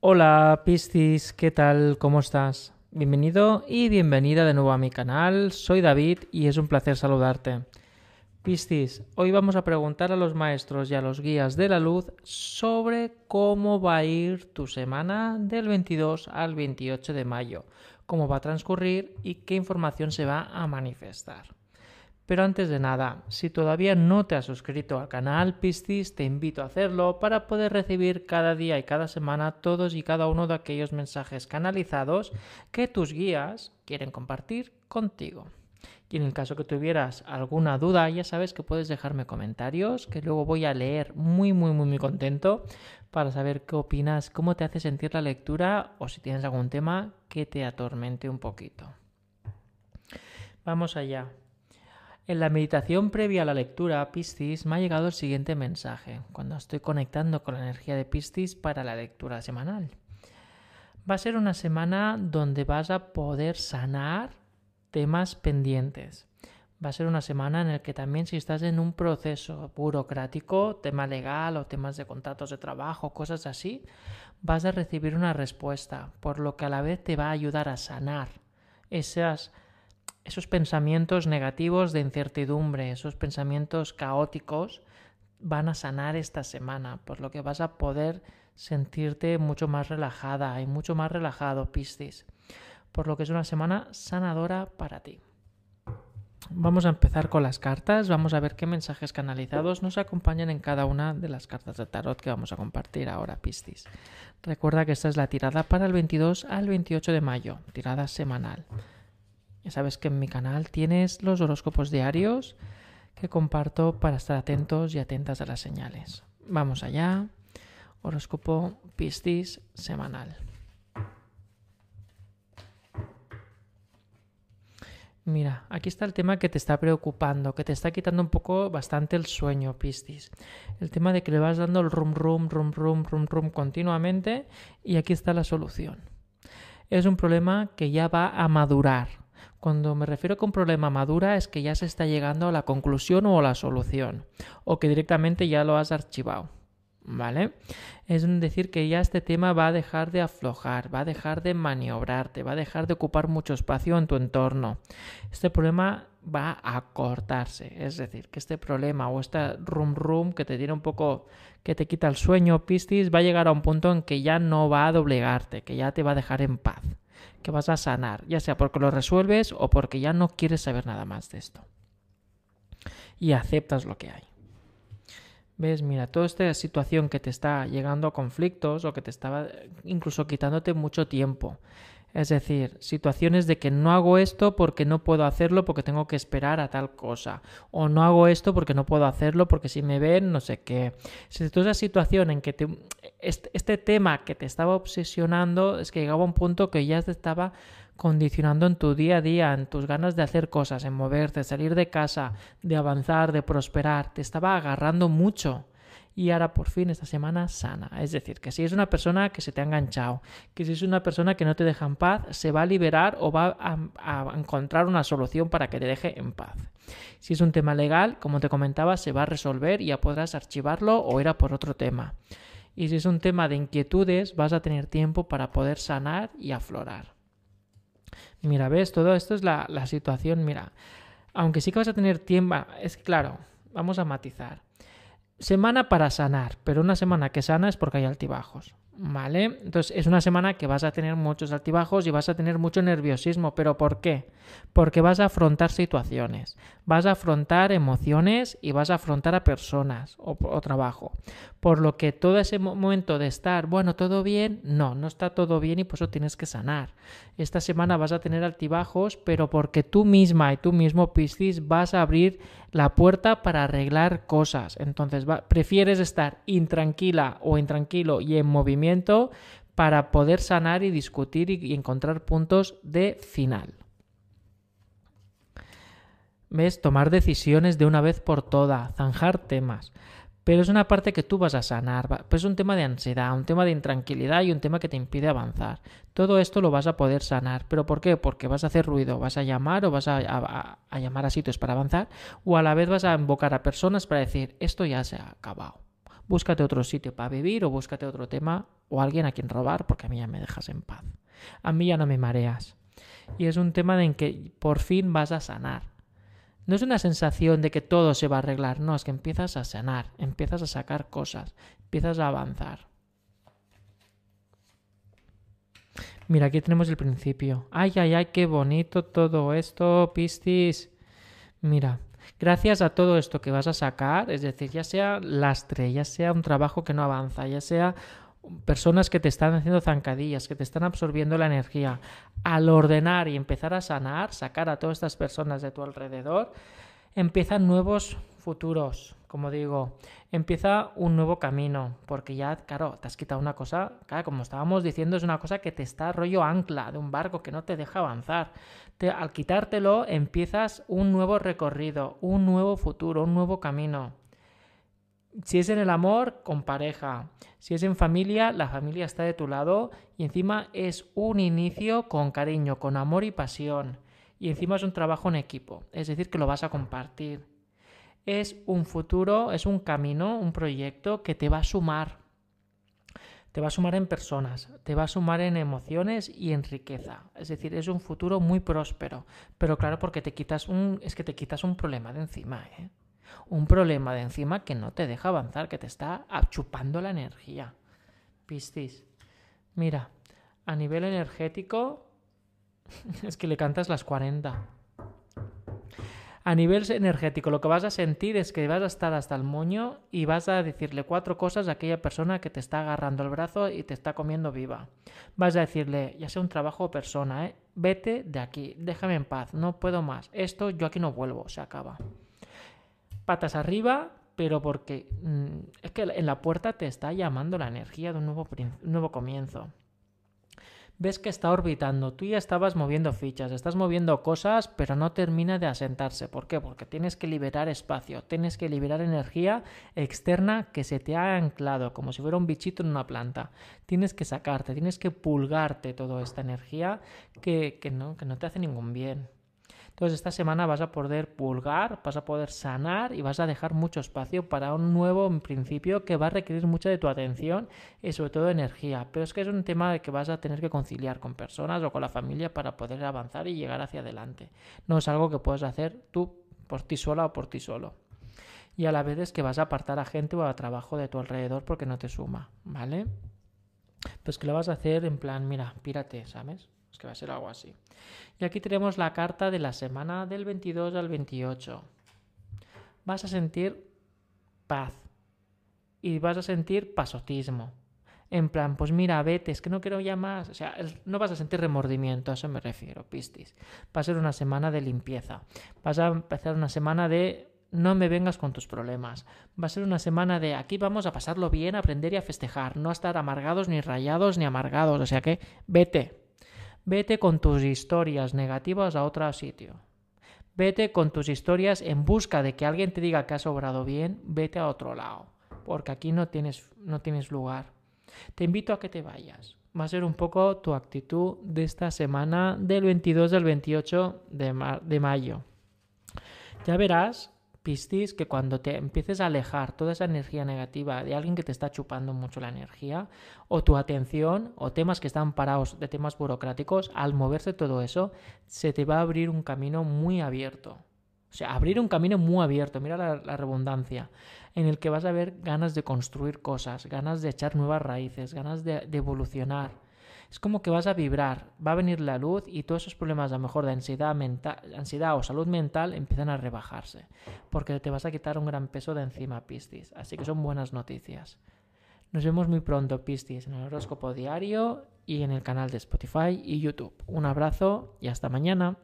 Hola Piscis, ¿qué tal? ¿Cómo estás? Bienvenido y bienvenida de nuevo a mi canal. Soy David y es un placer saludarte. Piscis, hoy vamos a preguntar a los maestros y a los guías de la luz sobre cómo va a ir tu semana del 22 al 28 de mayo, cómo va a transcurrir y qué información se va a manifestar. Pero antes de nada, si todavía no te has suscrito al canal Piscis, te invito a hacerlo para poder recibir cada día y cada semana todos y cada uno de aquellos mensajes canalizados que tus guías quieren compartir contigo. Y en el caso que tuvieras alguna duda, ya sabes que puedes dejarme comentarios, que luego voy a leer muy, muy, muy, muy contento para saber qué opinas, cómo te hace sentir la lectura o si tienes algún tema que te atormente un poquito. Vamos allá. En la meditación previa a la lectura Piscis me ha llegado el siguiente mensaje, cuando estoy conectando con la energía de Piscis para la lectura semanal. Va a ser una semana donde vas a poder sanar temas pendientes. Va a ser una semana en la que también si estás en un proceso burocrático, tema legal o temas de contratos de trabajo, cosas así, vas a recibir una respuesta, por lo que a la vez te va a ayudar a sanar esas esos pensamientos negativos de incertidumbre, esos pensamientos caóticos, van a sanar esta semana, por lo que vas a poder sentirte mucho más relajada y mucho más relajado, Piscis, por lo que es una semana sanadora para ti. Vamos a empezar con las cartas, vamos a ver qué mensajes canalizados nos acompañan en cada una de las cartas de tarot que vamos a compartir ahora, Piscis. Recuerda que esta es la tirada para el 22 al 28 de mayo, tirada semanal. Sabes que en mi canal tienes los horóscopos diarios que comparto para estar atentos y atentas a las señales. Vamos allá. Horóscopo Piscis semanal. Mira, aquí está el tema que te está preocupando, que te está quitando un poco bastante el sueño, Piscis. El tema de que le vas dando el rum rum rum rum rum rum continuamente y aquí está la solución. Es un problema que ya va a madurar, cuando me refiero a que un problema madura es que ya se está llegando a la conclusión o a la solución, o que directamente ya lo has archivado. ¿Vale? Es decir que ya este tema va a dejar de aflojar, va a dejar de maniobrarte, va a dejar de ocupar mucho espacio en tu entorno. Este problema va a cortarse, es decir, que este problema o este rum rum que te tiene un poco, que te quita el sueño, Piscis, va a llegar a un punto en que ya no va a doblegarte, que ya te va a dejar en paz que vas a sanar, ya sea porque lo resuelves o porque ya no quieres saber nada más de esto. Y aceptas lo que hay. ¿Ves? Mira, toda esta situación que te está llegando a conflictos o que te estaba incluso quitándote mucho tiempo. Es decir, situaciones de que no hago esto porque no puedo hacerlo porque tengo que esperar a tal cosa. O no hago esto porque no puedo hacerlo porque si me ven, no sé qué. Si toda esa situación en que te, este, tema que te estaba obsesionando es que llegaba a un punto que ya te estaba condicionando en tu día a día, en tus ganas de hacer cosas, en moverte, salir de casa, de avanzar, de prosperar. Te estaba agarrando mucho y ahora por fin esta semana sana. Es decir, que si es una persona que se te ha enganchado, que si es una persona que no te deja en paz, se va a liberar o va a, encontrar una solución para que te deje en paz. Si es un tema legal, como te comentaba, se va a resolver y ya podrás archivarlo o ir a por otro tema. Y si es un tema de inquietudes, vas a tener tiempo para poder sanar y aflorar. Mira, ves, todo esto es la, la situación, mira, aunque sí que vas a tener tiempo, es claro, vamos a matizar. Semana para sanar, pero una semana que sana es porque hay altibajos. ¿Vale? Entonces es una semana que vas a tener muchos altibajos y vas a tener mucho nerviosismo. ¿Pero por qué? Porque vas a afrontar situaciones, vas a afrontar emociones y vas a afrontar a personas o, trabajo. Por lo que todo ese momento de estar, bueno, todo bien, no, no está todo bien y por eso tienes que sanar. Esta semana vas a tener altibajos, pero porque tú misma y tú mismo, Piscis, vas a abrir la puerta para arreglar cosas. Entonces, prefieres estar intranquila o intranquilo y en movimiento para poder sanar y discutir y encontrar puntos de final. ¿Ves? Tomar decisiones de una vez por todas, zanjar temas pero es una parte que tú vas a sanar, pues es un tema de ansiedad, un tema de intranquilidad y un tema que te impide avanzar. Todo esto lo vas a poder sanar, pero ¿por qué? Porque vas a hacer ruido, vas a llamar o vas a, a llamar a sitios para avanzar o a la vez vas a invocar a personas para decir esto ya se ha acabado. Búscate otro sitio para vivir o búscate otro tema o alguien a quien robar, porque a mí ya me dejas en paz. A mí ya no me mareas. Y es un tema en que por fin vas a sanar. No es una sensación de que todo se va a arreglar, no, es que empiezas a sanar, empiezas a sacar cosas, empiezas a avanzar. Mira, aquí tenemos el principio. Ay, ay, ay, qué bonito todo esto, Piscis. Mira, gracias a todo esto que vas a sacar, es decir, ya sea lastre, ya sea un trabajo que no avanza, ya sea personas que te están haciendo zancadillas, que te están absorbiendo la energía, al ordenar y empezar a sanar, sacar a todas estas personas de tu alrededor, empiezan nuevos futuros, como digo, empieza un nuevo camino, porque ya, claro, te has quitado una cosa, como estábamos diciendo, es una cosa que te está rollo ancla de un barco que no te deja avanzar. al quitártelo, empiezas un nuevo recorrido, un nuevo futuro, un nuevo camino. Si es en el amor, con pareja. Si es en familia, la familia está de tu lado y encima es un inicio con cariño, con amor y pasión. Y encima es un trabajo en equipo, es decir, que lo vas a compartir. Es un futuro, es un camino, un proyecto que te va a sumar. Te va a sumar en personas, te va a sumar en emociones y en riqueza. Es decir, es un futuro muy próspero. Pero claro, porque te quitas un. es que te quitas un problema de encima, ¿eh? Un problema de encima que no te deja avanzar, que te está chupando la energía. Piscis. Mira, a nivel energético, es que le cantas las 40. A nivel energético, lo que vas a sentir es que vas a estar hasta el moño y vas a decirle cuatro cosas a aquella persona que te está agarrando el brazo y te está comiendo viva. Vas a decirle, ya sea un trabajo o persona, ¿eh? vete de aquí, déjame en paz, no puedo más. Esto yo aquí no vuelvo, se acaba patas arriba, pero porque mm, es que en la puerta te está llamando la energía de un nuevo, nuevo comienzo. Ves que está orbitando, tú ya estabas moviendo fichas, estás moviendo cosas, pero no termina de asentarse. ¿Por qué? Porque tienes que liberar espacio, tienes que liberar energía externa que se te ha anclado, como si fuera un bichito en una planta. Tienes que sacarte, tienes que pulgarte toda esta energía que, que, no, que no te hace ningún bien. Entonces esta semana vas a poder pulgar, vas a poder sanar y vas a dejar mucho espacio para un nuevo principio que va a requerir mucha de tu atención y sobre todo energía. Pero es que es un tema que vas a tener que conciliar con personas o con la familia para poder avanzar y llegar hacia adelante. No es algo que puedes hacer tú por ti sola o por ti solo. Y a la vez es que vas a apartar a gente o a trabajo de tu alrededor porque no te suma, ¿vale? Pues que lo vas a hacer en plan, mira, pírate, ¿sabes? Es que va a ser algo así. Y aquí tenemos la carta de la semana del 22 al 28. Vas a sentir paz. Y vas a sentir pasotismo. En plan, pues mira, vete, es que no quiero ya más. O sea, no vas a sentir remordimiento, a eso me refiero, Pistis. Va a ser una semana de limpieza. Vas a empezar una semana de no me vengas con tus problemas. Va a ser una semana de aquí vamos a pasarlo bien, a aprender y a festejar, no a estar amargados, ni rayados, ni amargados. O sea que vete, Vete con tus historias negativas a otro sitio. Vete con tus historias en busca de que alguien te diga que has obrado bien, vete a otro lado, porque aquí no tienes, no tienes lugar. Te invito a que te vayas. Va a ser un poco tu actitud de esta semana del 22 al 28 de, de mayo. Ya verás Que cuando te empieces a alejar toda esa energía negativa de alguien que te está chupando mucho la energía, o tu atención, o temas que están parados de temas burocráticos, al moverse todo eso, se te va a abrir un camino muy abierto. O sea, abrir un camino muy abierto, mira la, redundancia, en el que vas a ver ganas de construir cosas, ganas de echar nuevas raíces, ganas de evolucionar es como que vas a vibrar, va a venir la luz y todos esos problemas a lo mejor de ansiedad, mental, ansiedad o salud mental empiezan a rebajarse, porque te vas a quitar un gran peso de encima, Piscis. Así que son buenas noticias. Nos vemos muy pronto, Piscis, en el horóscopo diario y en el canal de Spotify y YouTube. Un abrazo y hasta mañana.